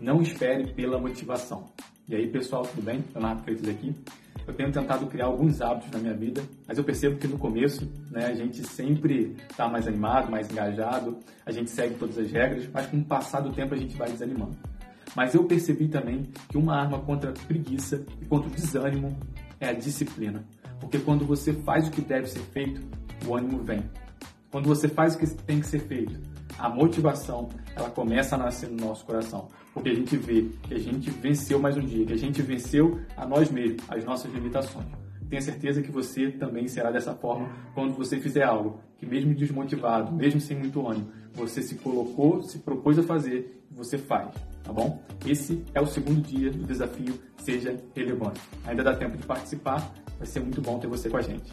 Não espere pela motivação. E aí, pessoal, tudo bem? Leonardo Freitas aqui. Eu tenho tentado criar alguns hábitos na minha vida, mas eu percebo que no começo, né, a gente sempre está mais animado, mais engajado, a gente segue todas as regras, mas com o passar do tempo a gente vai desanimando. Mas eu percebi também que uma arma contra a preguiça e contra o desânimo é a disciplina. Porque quando você faz o que deve ser feito, o ânimo vem. Quando você faz o que tem que ser feito, a motivação ela começa a nascer no nosso coração, porque a gente vê que a gente venceu mais um dia, que a gente venceu a nós mesmos, as nossas limitações. Tenha certeza que você também será dessa forma quando você fizer algo que, mesmo desmotivado, mesmo sem muito ânimo, você se colocou, se propôs a fazer e você faz, tá bom? Esse é o segundo dia do desafio Seja Relevante. Ainda dá tempo de participar, vai ser muito bom ter você com a gente.